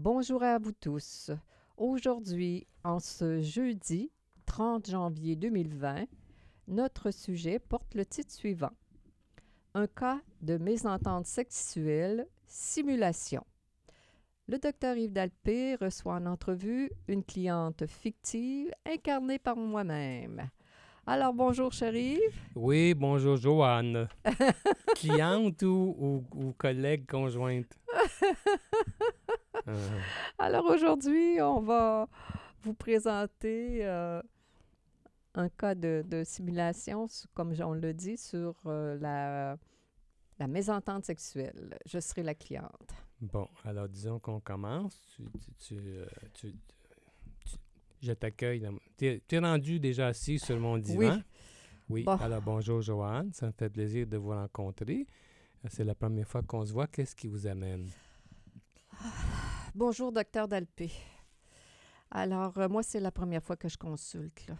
Bonjour à vous tous. Aujourd'hui, en ce jeudi 30 janvier 2020, notre sujet porte le titre suivant. Un cas de mésentente sexuelle, simulation. Le docteur Yves Dalpé reçoit en entrevue une cliente fictive incarnée par moi-même. Alors, bonjour, chérie. Oui, bonjour, Joanne. cliente ou, collègue conjointe? Alors, aujourd'hui, on va vous présenter euh, un cas de, simulation, comme on l'a dit, sur euh, la, la mésentente sexuelle. Je serai la cliente. Bon, alors disons qu'on commence. Tu, je t'accueille. Tu es, rendu déjà assis sur mon divan? Oui. Oui. Alors bonjour Joanne, ça me fait plaisir de vous rencontrer. C'est la première fois qu'on se voit. Qu'est-ce qui vous amène? Bonjour, docteur Dalpé. Alors, euh, moi, c'est la première fois que je consulte.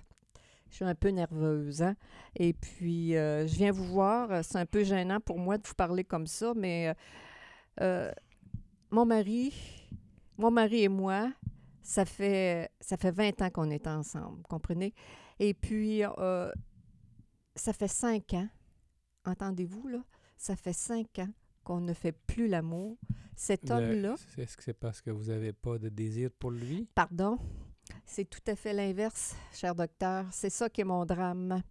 Je suis un peu nerveuse. Hein? Et puis, euh, je viens vous voir. C'est un peu gênant pour moi de vous parler comme ça, mais mon mari, mon mari et moi, ça fait, ça fait 20 ans qu'on est ensemble, comprenez? Et puis, euh, ça fait cinq ans, entendez-vous, là? Ça fait cinq ans qu'on ne fait plus l'amour. Cet homme-là... Est-ce que c'est parce que vous n'avez pas de désir pour lui? Pardon? C'est tout à fait l'inverse, cher docteur. C'est ça qui est mon drame.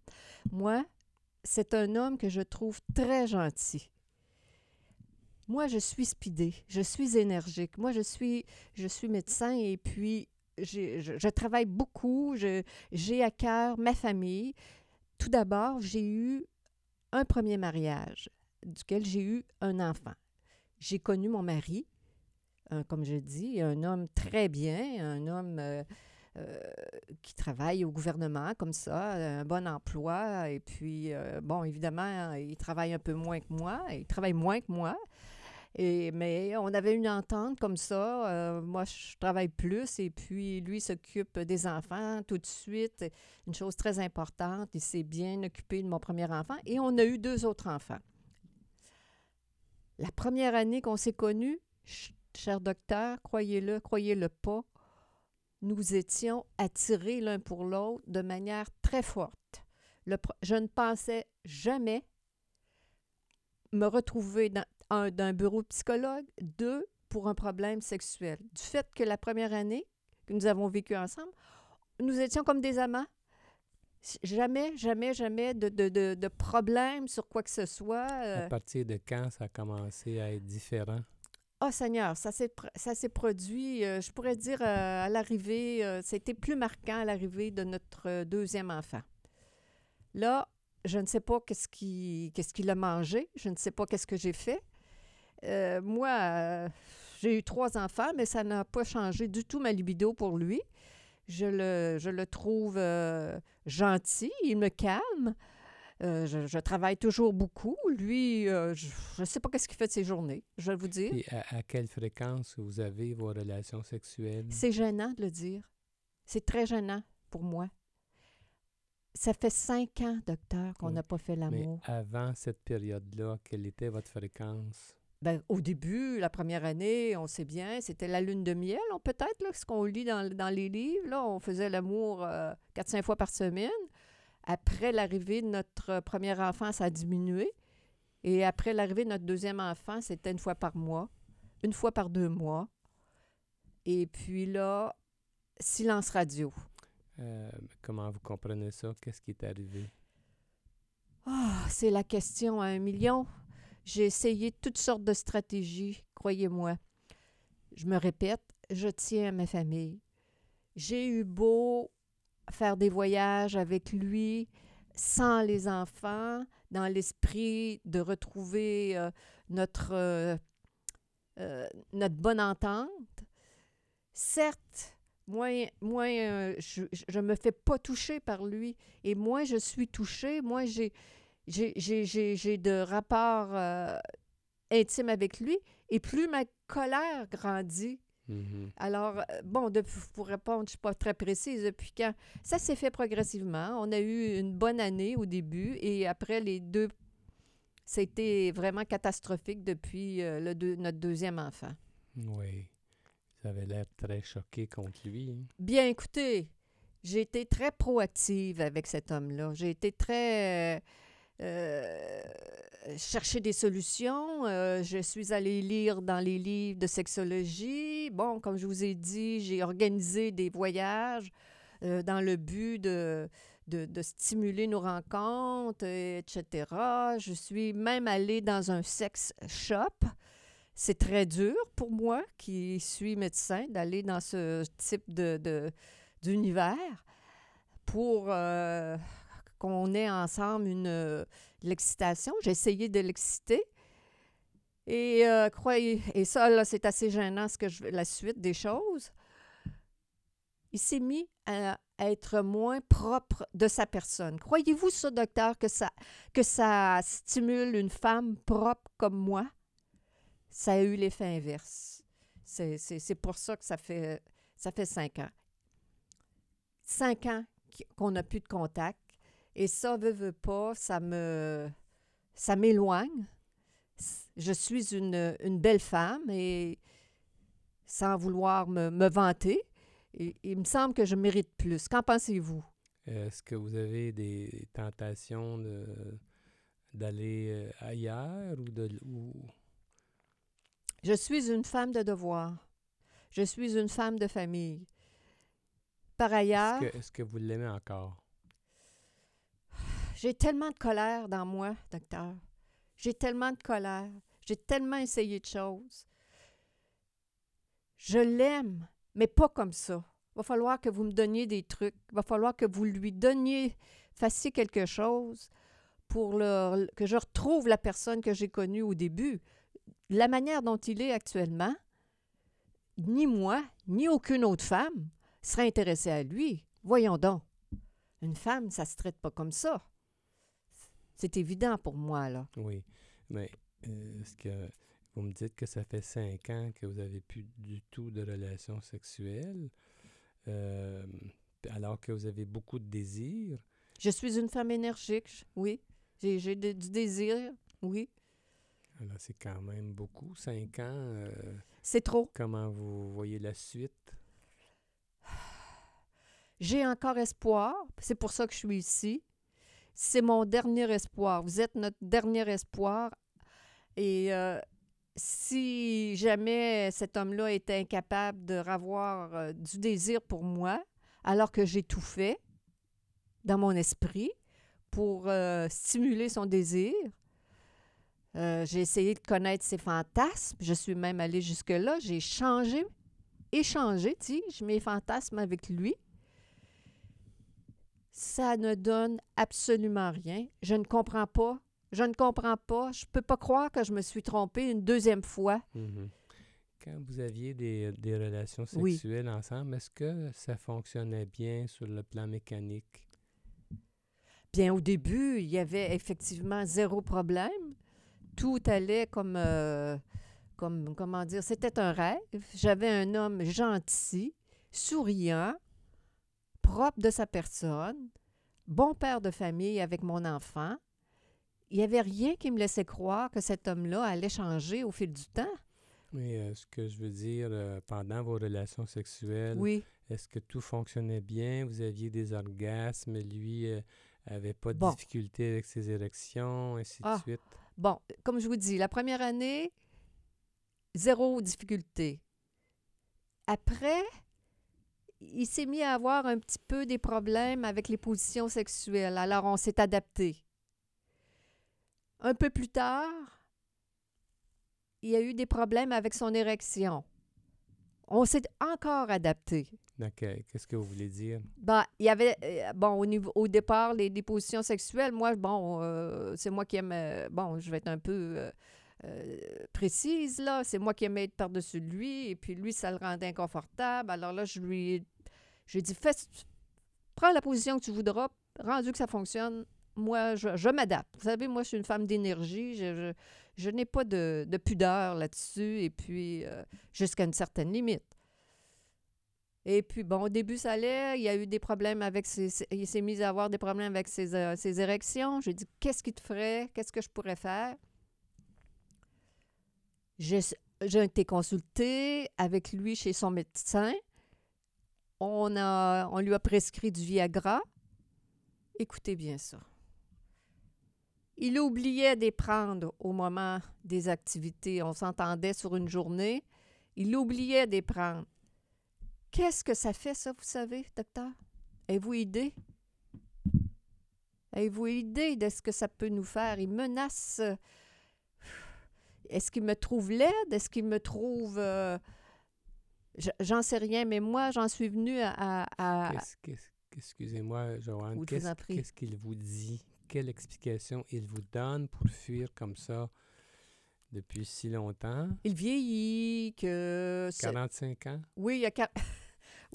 Moi, c'est un homme que je trouve très gentil. Moi, je suis speedée, je suis énergique. Moi, je suis, je suis médecin et puis je, je, travaille beaucoup, j'ai à cœur ma famille. Tout d'abord, j'ai eu un premier mariage duquel j'ai eu un enfant. J'ai connu mon mari, comme je dis, un homme très bien, un homme euh, euh, qui travaille au gouvernement comme ça, un bon emploi. Et puis, euh, bon, évidemment, il travaille un peu moins que moi, il travaille moins que moi. Et, mais on avait une entente comme ça. Moi, je travaille plus et puis lui s'occupe des enfants tout de suite. Une chose très importante, il s'est bien occupé de mon premier enfant et on a eu deux autres enfants. La première année qu'on s'est connus, cher docteur, croyez-le, croyez-le pas, nous étions attirés l'un pour l'autre de manière très forte. je ne pensais jamais me retrouver dans, un, bureau psychologue, deux, pour un problème sexuel. Du fait que la première année que nous avons vécu ensemble, nous étions comme des amants. Jamais, jamais, jamais de, de, de, problème sur quoi que ce soit. Euh. À partir de quand ça a commencé à être différent? Oh Seigneur, ça s'est, ça s'est produit, euh, je pourrais dire, euh, à l'arrivée, c'était plus marquant à l'arrivée de notre deuxième enfant. Là, je ne sais pas qu'est-ce, qui, qu'est-ce qu'il a mangé, je ne sais pas qu'est-ce que j'ai fait, euh, moi, euh, j'ai eu trois enfants, mais ça n'a pas changé du tout ma libido pour lui. Je le, je le trouve euh, gentil, il me calme. Je, travaille toujours beaucoup. Lui, je ne sais pas qu'est-ce qu'il fait de ses journées, je vais vous dire. Et à, quelle fréquence vous avez vos relations sexuelles? C'est gênant de le dire. C'est très gênant pour moi. Ça fait cinq ans, docteur, qu'on n'a pas fait l'amour. Mais avant cette période-là, quelle était votre fréquence? Ben, au début, la première année, on sait bien, c'était la lune de miel, peut-être, ce qu'on lit dans, les livres. Là, on faisait l'amour euh, quatre, cinq fois par semaine. Après l'arrivée de notre premier enfant, ça a diminué. Et après l'arrivée de notre deuxième enfant, c'était une fois par mois, une fois par deux mois. Et puis là, silence radio. Euh, comment vous comprenez ça? Qu'est-ce qui est arrivé? Ah, c'est la question à un million. J'ai essayé toutes sortes de stratégies, croyez-moi. Je me répète, je tiens à ma famille. J'ai eu beau faire des voyages avec lui sans les enfants, dans l'esprit de retrouver euh, notre, euh, euh, notre bonne entente. certes, moins euh, je ne me fais pas toucher par lui. Et moins je suis touchée, moins j'ai, j'ai, de rapports euh, intimes avec lui, et plus ma colère grandit. Mm-hmm. Alors, euh, bon, pour répondre, je ne suis pas très précise depuis quand. Ça s'est fait progressivement. On a eu une bonne année au début et après les deux, c'était vraiment catastrophique depuis le notre deuxième enfant. Oui. Vous avez l'air très choqué contre lui. Hein. Bien, écoutez, j'ai été très proactive avec cet homme-là. J'ai été très... Euh, chercher des solutions. Euh, je suis allée lire dans les livres de sexologie. Bon, comme je vous ai dit, j'ai organisé des voyages euh, dans le but de, de, stimuler nos rencontres, etc. Je suis même allée dans un sex shop c'est très dur pour moi, qui suis médecin, d'aller dans ce type de, d'univers pour euh, qu'on ait ensemble une l'excitation. J'ai essayé de l'exciter. Et euh, croyez, et ça, c'est assez gênant ce que je, la suite des choses. Il s'est mis à être moins propre de sa personne. Croyez-vous ça, docteur, que ça, que stimule une femme propre comme moi? ça a eu l'effet inverse. C'est pour ça que ça fait, ça fait cinq ans. Cinq ans qu'on n'a plus de contact. Et ça, veut, veut pas, ça me ça m'éloigne. Je suis une, une, belle femme et sans vouloir me, me vanter, il me semble que je mérite plus. Qu'en pensez-vous? Est-ce que vous avez des tentations d'aller euh, ailleurs ou de, ou? Je suis une femme de devoir. Je suis une femme de famille. Par ailleurs. Est-ce que, vous l'aimez encore? J'ai tellement de colère dans moi, docteur. J'ai tellement de colère. J'ai tellement essayé de choses. Je l'aime, mais pas comme ça. Il va falloir que vous me donniez des trucs. Il va falloir que vous lui donniez, fassiez quelque chose pour que je retrouve la personne que j'ai connue au début la manière dont il est actuellement, ni moi, ni aucune autre femme serait intéressée à lui. Voyons donc. Une femme, ça ne se traite pas comme ça. C'est évident pour moi, là. Oui. Mais euh, est-ce que vous me dites que ça fait cinq ans que vous n'avez plus du tout de relations sexuelles, euh, alors que vous avez beaucoup de désirs? Je suis une femme énergique, oui. J'ai du désir, oui. Alors, c'est quand même beaucoup, cinq ans. Euh, c'est trop. Comment vous voyez la suite? J'ai encore espoir. C'est pour ça que je suis ici. C'est mon dernier espoir. Vous êtes notre dernier espoir. Et euh, si jamais cet homme-là était incapable de ravoir euh, du désir pour moi, alors que j'ai tout fait dans mon esprit pour stimuler son désir, euh, j'ai essayé de connaître ses fantasmes. Je suis même allée jusque-là. J'ai changé, échangé, sais, mes fantasmes avec lui. Ça ne donne absolument rien. Je ne comprends pas. Je ne comprends pas. Je ne peux pas croire que je me suis trompée une deuxième fois. Mm-hmm. Quand vous aviez des, relations sexuelles ensemble, est-ce que ça fonctionnait bien sur le plan mécanique? Bien, au début, il y avait effectivement zéro problème tout allait comme, euh, comme comment dire, c'était un rêve. J'avais un homme gentil, souriant, propre de sa personne, bon père de famille avec mon enfant. Il n'y avait rien qui me laissait croire que cet homme-là allait changer au fil du temps. Mais euh, ce que je veux dire, euh, pendant vos relations sexuelles, oui. est-ce que tout fonctionnait bien? Vous aviez des orgasmes, lui avait pas de difficulté avec ses érections, ainsi de ah. suite? Bon, comme je vous dis, la première année, zéro difficulté. Après, il s'est mis à avoir un petit peu des problèmes avec les positions sexuelles. Alors, on s'est adapté. Un peu plus tard, il y a eu des problèmes avec son érection. On s'est encore adapté. Qu'est-ce que vous voulez dire? Ben, il y avait, euh, bon, au, niveau, au départ, les, dépositions sexuelles, moi, bon, euh, c'est moi qui aime, euh, bon, je vais être un peu euh, précise, là. C'est moi qui aimais être par-dessus lui, et puis lui, ça le rendait inconfortable. Alors là, je lui ai, j'ai dit, fais, prends la position que tu voudras, rendu que ça fonctionne, moi, je, m'adapte. Vous savez, moi, je suis une femme d'énergie, je, je, n'ai pas de, de pudeur là-dessus, et puis euh, jusqu'à une certaine limite. Et puis, bon, au début, ça allait. Il y a eu des problèmes avec ses. il s'est mis à avoir des problèmes avec ses, euh, ses érections. J'ai dit, qu'est-ce qu'il te ferait? Qu'est-ce que je pourrais faire? J'ai été consultée avec lui chez son médecin. On, lui a prescrit du Viagra. Écoutez bien ça. Il oubliait de prendre au moment des activités. On s'entendait sur une journée. Il oubliait de prendre. Qu'est-ce que ça fait, ça, vous savez, docteur? Avez-vous idée? Avez-vous idée de ce que ça peut nous faire? Il menace est-ce qu'il me trouve laide? Est-ce qu'il me trouve... Euh, j'en sais rien, mais moi, j'en suis venue à... Excusez-moi, Joanne, qu'est-ce qu'il vous dit? Quelle explication il vous donne pour fuir comme ça depuis si longtemps? Il vieillit, que... 45 ans? Oui, il y a...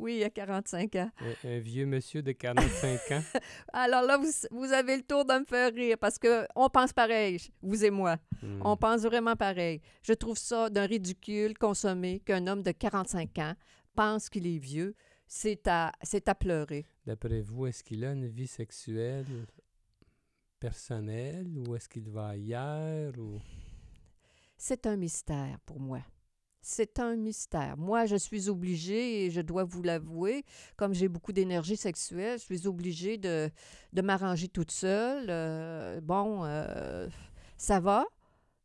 Oui, il y a 45 ans. Un, vieux monsieur de 45 ans. Alors là, vous, avez le tour de me faire rire parce qu'on pense pareil, vous et moi. Hmm. On pense vraiment pareil. Je trouve ça d'un ridicule consommé qu'un homme de 45 ans pense qu'il est vieux. C'est à, c'est à pleurer. D'après vous, est-ce qu'il a une vie sexuelle personnelle ou est-ce qu'il va ailleurs? Ou... C'est un mystère pour moi. C'est un mystère. Moi, je suis obligée, et je dois vous l'avouer, comme j'ai beaucoup d'énergie sexuelle, je suis obligée de, de m'arranger toute seule. Euh, bon, euh, ça va.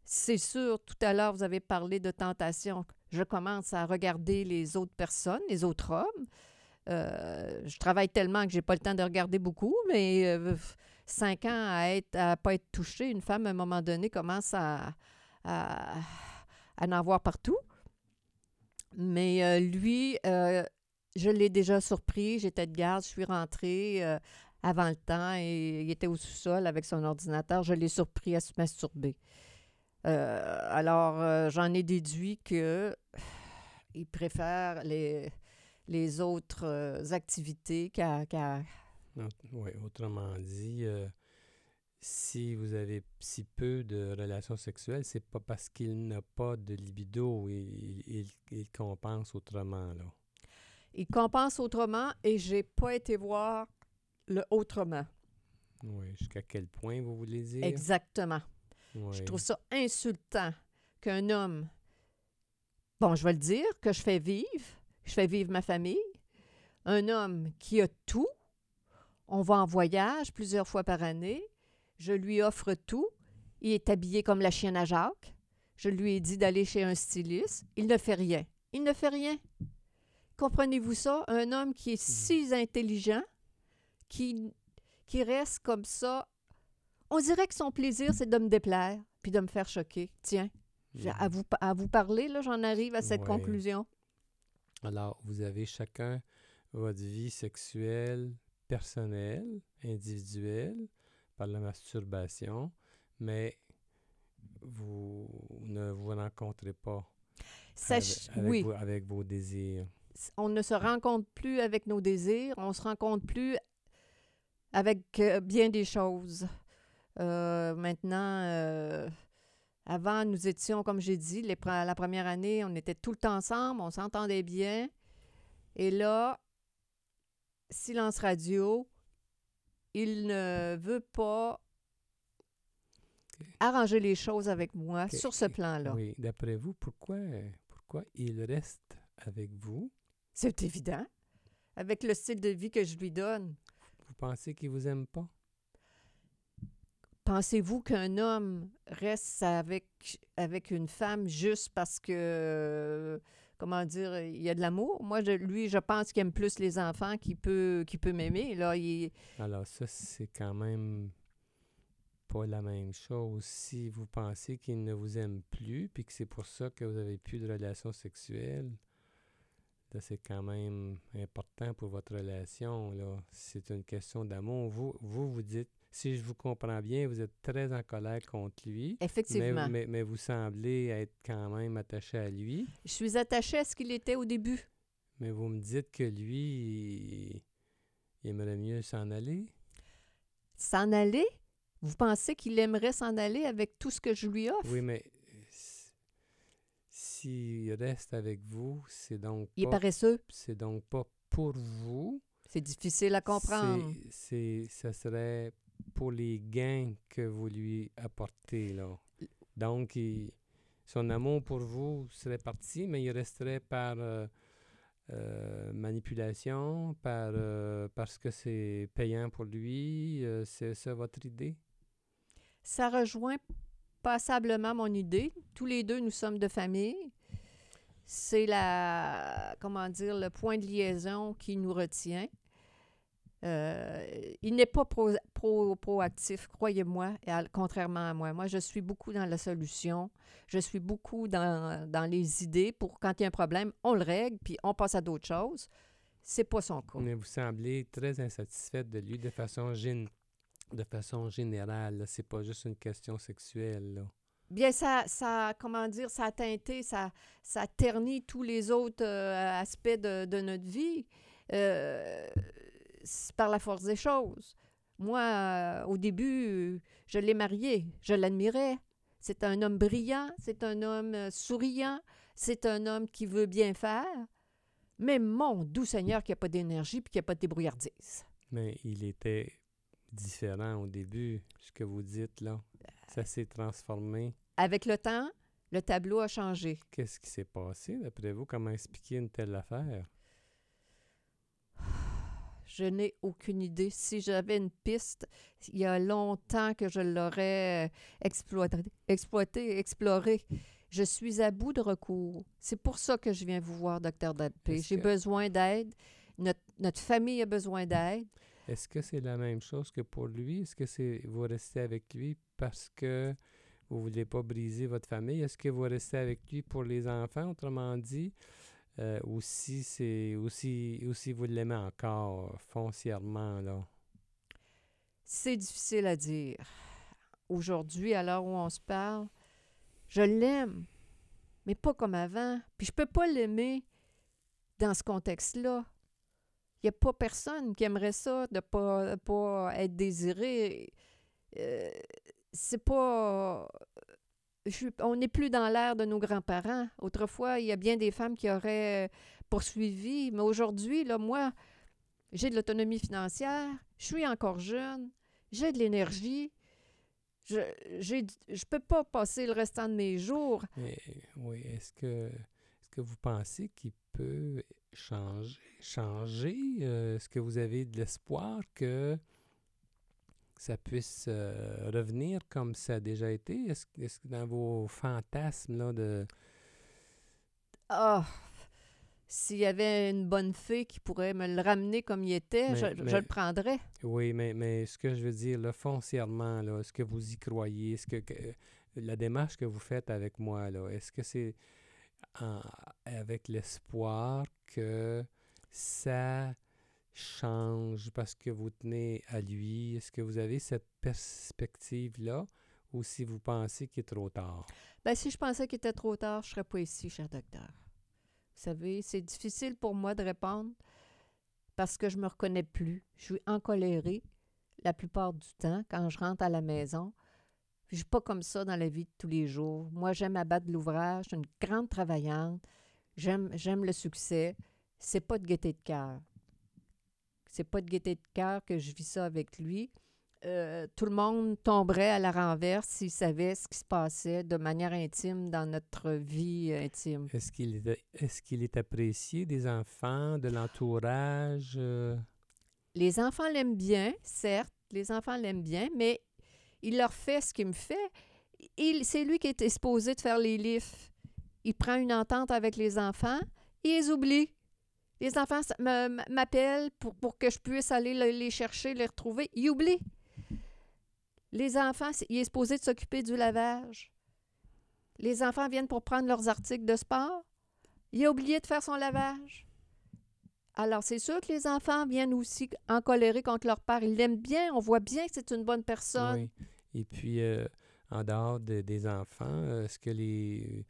C'est sûr, tout à l'heure, vous avez parlé de tentation. Je commence à regarder les autres personnes, les autres hommes. Euh, je travaille tellement que j'ai pas le temps de regarder beaucoup, mais cinq ans à être à pas être touchée, une femme à un moment donné commence à, à, à en avoir partout. Mais euh, lui, euh, je l'ai déjà surpris. J'étais de garde, je suis rentrée euh, avant le temps et il était au sous-sol avec son ordinateur. Je l'ai surpris à se masturber. alors, j'en ai déduit que il préfère les, les autres activités qu'à. oui, autrement dit, si vous avez si peu de relations sexuelles, c'est pas parce qu'il n'a pas de libido, il, il, compense autrement, là. Il compense autrement et j'ai pas été voir le autrement. Oui, jusqu'à quel point vous voulez dire? Exactement. Je trouve ça insultant qu'un homme, bon, je vais le dire, que je fais vivre, je fais vivre ma famille, un homme qui a tout, on va en voyage plusieurs fois par année, je lui offre tout. Il est habillé comme la chienne à Jacques. Je lui ai dit d'aller chez un styliste. Il ne fait rien. Il ne fait rien. Comprenez-vous ça? Un homme qui est si intelligent, qui, qui reste comme ça. On dirait que son plaisir, c'est de me déplaire puis de me faire choquer. Tiens, à, vous, à vous parler, là, j'en arrive à cette conclusion. Alors, vous avez chacun votre vie sexuelle personnelle, individuelle par la masturbation, mais vous ne vous rencontrez pas avec, vos, désirs. On ne se rencontre plus avec nos désirs, on se rencontre plus avec euh, bien des choses. Euh, maintenant, euh, avant, nous étions, comme j'ai dit, les, la première année, on était tout le temps ensemble, on s'entendait bien. Et là, silence radio, il ne veut pas arranger les choses avec moi sur ce plan-là. Oui, d'après vous, pourquoi, pourquoi il reste avec vous? C'est évident. Avec le style de vie que je lui donne. Vous pensez qu'il vous aime pas? Pensez-vous qu'un homme reste avec, avec une femme juste parce que comment dire, il y a de l'amour. Moi, lui, je pense qu'il aime plus les enfants qu'il peut, peut m'aimer. Alors, ça, c'est quand même pas la même chose. Si vous pensez qu'il ne vous aime plus, puis que c'est pour ça que vous n'avez plus de relation sexuelle, c'est quand même important pour votre relation. C'est une question d'amour. Vous, vous dites si je vous comprends bien, vous êtes très en colère contre lui. Effectivement. Mais, mais, mais vous semblez être quand même attaché à lui. Je suis attachée à ce qu'il était au début. Mais vous me dites que lui, il, il aimerait mieux s'en aller? S'en aller? Vous pensez qu'il aimerait s'en aller avec tout ce que je lui offre? Oui, mais s'il reste avec vous, c'est donc Il est pas, paresseux. c'est donc pas pour vous. C'est difficile à comprendre. C'est- ça serait pour les gains que vous lui apportez là. Donc, son amour pour vous serait parti, mais il resterait par euh, euh, manipulation, par euh, parce que c'est payant pour lui. c'est ça votre idée? Ça rejoint passablement mon idée. Tous les deux, nous sommes de famille. C'est la, comment dire, le point de liaison qui nous retient. Euh, il n'est pas pro, pro- proactif, croyez-moi, contrairement à moi. Moi, je suis beaucoup dans la solution. Je suis beaucoup dans, dans les idées pour quand il y a un problème, on le règle, puis on passe à d'autres choses. C'est pas son cas. Mais vous semblez très insatisfaite de lui de façon, gén- de façon générale. C'est pas juste une question sexuelle. Là. Bien, ça, ça, comment dire, ça a teinté, ça, ça a terni tous les autres euh, aspects de, de notre vie euh, par la force des choses. Moi, euh, au début, euh, je l'ai marié, je l'admirais. C'est un homme brillant, c'est un homme euh, souriant, c'est un homme qui veut bien faire. Mais mon doux Seigneur qui n'a pas d'énergie puis qui n'a pas de débrouillardise. Mais il était différent au début, ce que vous dites là. Ça s'est transformé. Avec le temps, le tableau a changé. Qu'est-ce qui s'est passé d'après vous? Comment expliquer une telle affaire? Je n'ai aucune idée. Si j'avais une piste, il y a longtemps que je l'aurais exploité, exploité, exploré. Je suis à bout de recours. C'est pour ça que je viens vous voir, docteur Dalpé. J'ai que- besoin d'aide. Notre, notre famille a besoin d'aide. Est-ce que c'est la même chose que pour lui? Est-ce que c'est vous restez avec lui parce que vous voulez pas briser votre famille? Est-ce que vous restez avec lui pour les enfants, autrement dit? Euh, ou si c'est aussi vous l'aimez encore foncièrement là. C'est difficile à dire. Aujourd'hui, à l'heure où on se parle, je l'aime, mais pas comme avant. Puis je peux pas l'aimer dans ce contexte-là. Il n'y a pas personne qui aimerait ça, de ne pas, pas être désiré. Euh, c'est pas. On n'est plus dans l'ère de nos grands-parents. Autrefois, il y a bien des femmes qui auraient poursuivi, mais aujourd'hui, là, moi, j'ai de l'autonomie financière, je suis encore jeune, j'ai de l'énergie. Je je peux pas passer le restant de mes jours. Mais oui, est-ce que est-ce que vous pensez qu'il peut changer changer? Euh, est-ce que vous avez de l'espoir que ça puisse euh, revenir comme ça a déjà été? Est-ce, est-ce que dans vos fantasmes là, de Ah, s'il y avait une bonne fée qui pourrait me le ramener comme il était, Mais- je, je le prendrais. Oui, mais, mais ce que je veux dire, là, foncièrement, là, est-ce que vous y croyez? Est-ce que, que- la démarche que vous faites avec moi, là, est-ce que c'est en- avec l'espoir que ça change parce que vous tenez à lui? Est-ce que vous avez cette perspective-là ou si vous pensez qu'il est trop tard? Ben, si je pensais qu'il était trop tard, je serais pas ici, cher docteur. Vous savez, c'est difficile pour moi de répondre parce que je me reconnais plus. Je suis encolérée la plupart du temps quand je rentre à la maison. Je suis pas comme ça dans la vie de tous les jours. Moi, j'aime abattre l'ouvrage. Je suis une grande travaillante. J'aime, j'aime le succès. C'est pas de gaieté de cœur. C'est pas de gaieté de cœur que je vis ça avec lui. Euh, tout le monde tomberait à la renverse s'il savait ce qui se passait de manière intime dans notre vie intime. Est-ce qu'il est, apprécié des enfants, de l'entourage? euh? Les enfants l'aiment bien, certes, les enfants l'aiment bien, mais il leur fait ce qu'il me fait. Il, c'est lui qui est exposé de faire les livres. Il prend une entente avec les enfants, il les oublie. Les enfants m'appellent pour, pour que je puisse aller le- les chercher, les retrouver. Il oublie. Les enfants, c'est- il est supposé de s'occuper du lavage. Les enfants viennent pour prendre leurs articles de sport. Il a oublié de faire son lavage. Alors, c'est sûr que les enfants viennent aussi en colère contre leur père. Ils l'aiment bien, on voit bien que c'est une bonne personne. Oui. Et puis, euh, en dehors de- des enfants, euh, est-ce que les,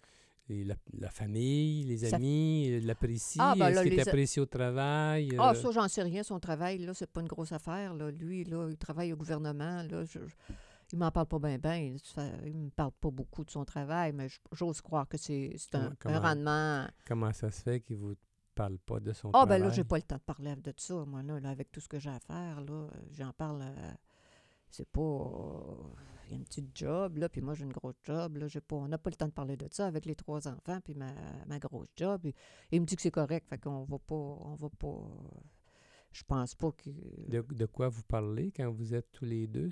les- la, la famille, les Ça- amis euh, l'apprécient? Ah, ben est-ce qu'il est apprécié au travail? Ah, euh, ça, j'en sais rien. Son travail, là, c'est pas une grosse affaire. Là. Lui, là, il travaille au gouvernement. Là, je, il m'en parle pas bien, bien. Il, me parle pas beaucoup de son travail, mais j'ose croire que c'est un, un rendement. Comment ça se fait qu'il vous parle pas de son Ah, travail? ben là, j'ai pas le temps de parler de ça. Moi, là, là, avec tout ce que j'ai à faire, là, j'en parle. euh, c'est pas. euh, Il y a une petite job, là, puis moi, j'ai une grosse job. Là, j'ai pas, on n'a pas le temps de parler de ça avec les trois enfants, puis ma, ma grosse job. Et, il me dit que c'est correct, fait qu'on va pas. On va pas. Je pense pas que. De, de quoi vous parlez quand vous êtes tous les deux?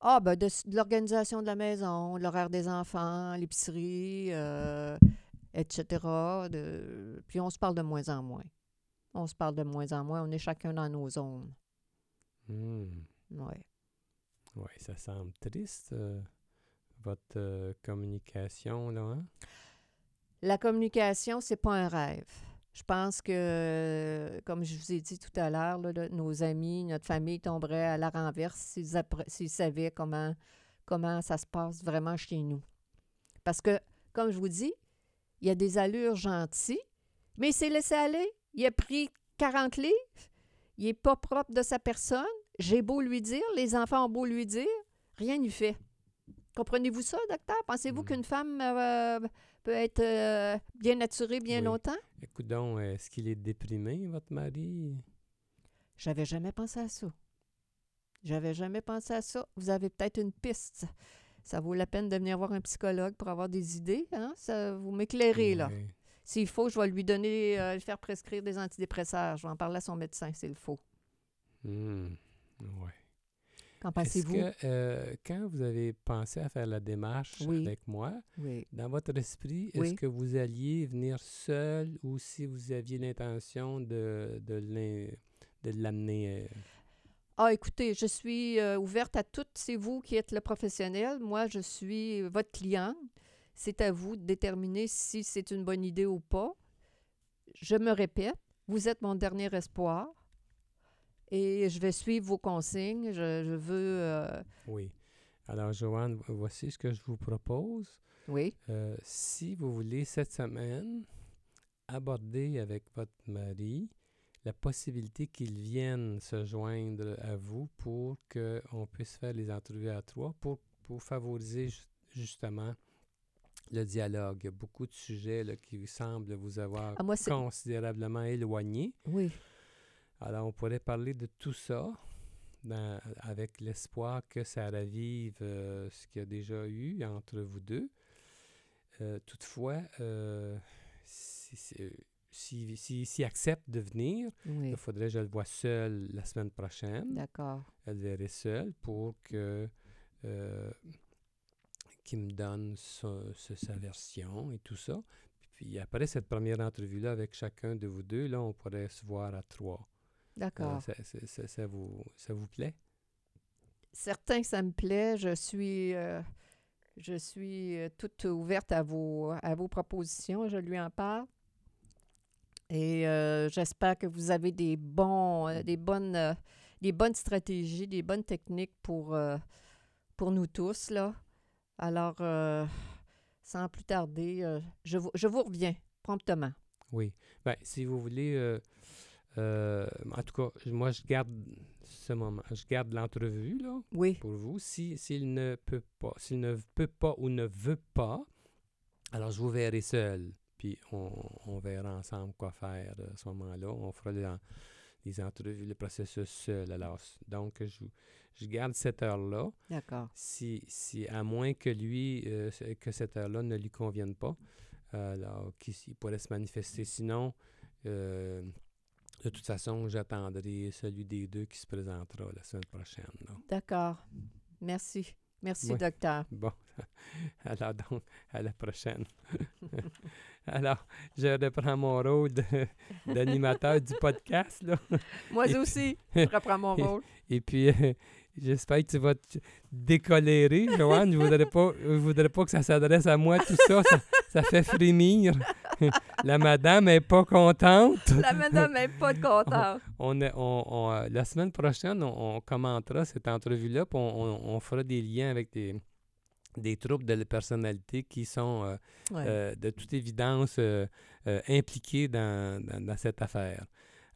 Ah, ben de, de l'organisation de la maison, l'horaire des enfants, l'épicerie, euh, etc. De, puis on se parle de moins en moins. On se parle de moins en moins. On est chacun dans nos zones. Hmm. Ouais. Oui, ça semble triste, euh, votre euh, communication, là, hein? La communication, c'est pas un rêve. Je pense que, comme je vous ai dit tout à l'heure, nos amis, notre famille tomberait à la renverse s'ils savaient comment, comment ça se passe vraiment chez nous. Parce que, comme je vous dis, il y a des allures gentilles, mais il s'est laissé aller. Il a pris 40 livres. Il n'est pas propre de sa personne. J'ai beau lui dire, les enfants ont beau lui dire, rien n'y fait. Comprenez-vous ça, docteur? Pensez-vous Mm. qu'une femme euh, peut être euh, bien naturée bien Oui. longtemps? Écoute donc, est-ce qu'il est déprimé, votre mari? J'avais jamais pensé à ça. J'avais jamais pensé à ça. Vous avez peut-être une piste. Ça vaut la peine de venir voir un psychologue pour avoir des idées. Hein? Ça, vous m'éclairez, là. Oui. S'il faut, je vais lui donner, euh, lui faire prescrire des antidépresseurs. Je vais en parler à son médecin s'il faut. Hmm. Qu'en pensez-vous? que euh, quand vous avez pensé à faire la démarche Oui. avec moi, Oui. dans votre esprit, est-ce Oui. que vous alliez venir seul ou si vous aviez l'intention de, de l'amener? euh, Ah, écoutez, je suis euh, ouverte à toutes. C'est vous qui êtes le professionnel. Moi, je suis votre cliente. C'est à vous de déterminer si c'est une bonne idée ou pas. Je me répète, vous êtes mon dernier espoir et je vais suivre vos consignes. Je, je veux. euh, Oui. Alors, Joanne, vo- voici ce que je vous propose. oui, Euh, si vous voulez cette semaine aborder avec votre mari la possibilité qu'il vienne se joindre à vous pour qu'on puisse faire les entrevues à trois pour, pour favoriser ju- justement le dialogue. Il y a beaucoup de sujets là, qui semblent vous avoir Ah, moi, considérablement éloignés. oui. Alors, on pourrait parler de tout ça dans- avec l'espoir que ça ravive euh, ce qu'il y a déjà eu entre vous deux. Euh, toutefois, euh, si, si, si- si- s'il accepte de venir, Oui. il faudrait que je le voie seul la semaine prochaine. D'accord. Elle verrait seul pour que euh, qu'il me donne sa- sa version et tout ça. Puis après cette première entrevue-là avec chacun de vous deux, là, on pourrait se voir à trois. Euh, D'accord. ça, ça- vous, ça vous plaît? Certain que ça me plaît. Je suis, euh, je suis euh, toute ouverte à vos, à vos propositions. Je lui en parle. Et euh, j'espère que vous avez des, bons, euh, des, bonnes, euh, des bonnes stratégies, des bonnes techniques pour, pour nous tous. Là. Alors, sans plus tarder, je, vous, je vous reviens promptement. Oui. Ben, si vous voulez, euh, en tout cas, moi, je garde ce moment, je garde l'entrevue, là, Oui, pour vous. Si, s'il ne peut pas, s'il ne peut pas ou ne veut pas, alors je vous verrai seul. Puis on, on verra ensemble quoi faire à ce moment-là. On fera les, en- les entrevues, le processus seul. Alors, donc, je, je garde cette heure-là. d'accord. Si, si, à moins que lui, euh, que cette heure-là ne lui convienne pas, alors qu'il pourrait se manifester. Sinon, euh, de toute façon, j'attendrai celui des deux qui se présentera la semaine prochaine. D'accord. Merci. Merci, Oui. docteur. Bon, alors donc, à la prochaine. alors, je reprends mon rôle d'animateur du podcast, là. Moi Et puis- aussi, je reprends mon rôle. Et puis, euh, J'espère que tu vas te décolérer, Joanne. Je voudrais pas, je voudrais pas que ça s'adresse à moi, tout ça. Ça, fait frémir. la madame est pas contente. La madame est pas contente. On, on, euh, la semaine prochaine, on, commentera cette entrevue-là, puis on, fera des liens avec des, des troubles de la personnalité qui sont euh, euh, de toute évidence impliqués dans, dans, cette affaire.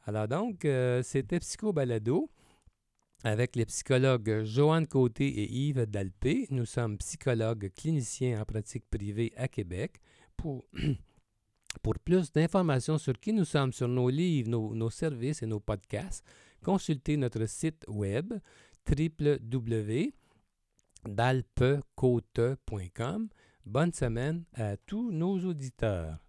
Alors donc, c'était Psycho Balado avec les psychologues Joanne Côté et Yves Dalpé. Nous sommes psychologues cliniciens en pratique privée à Québec. Pour, pour plus d'informations sur qui nous sommes, sur nos livres, nos, services et nos podcasts, consultez notre site web www.dalpecote.com. Bonne semaine à tous nos auditeurs.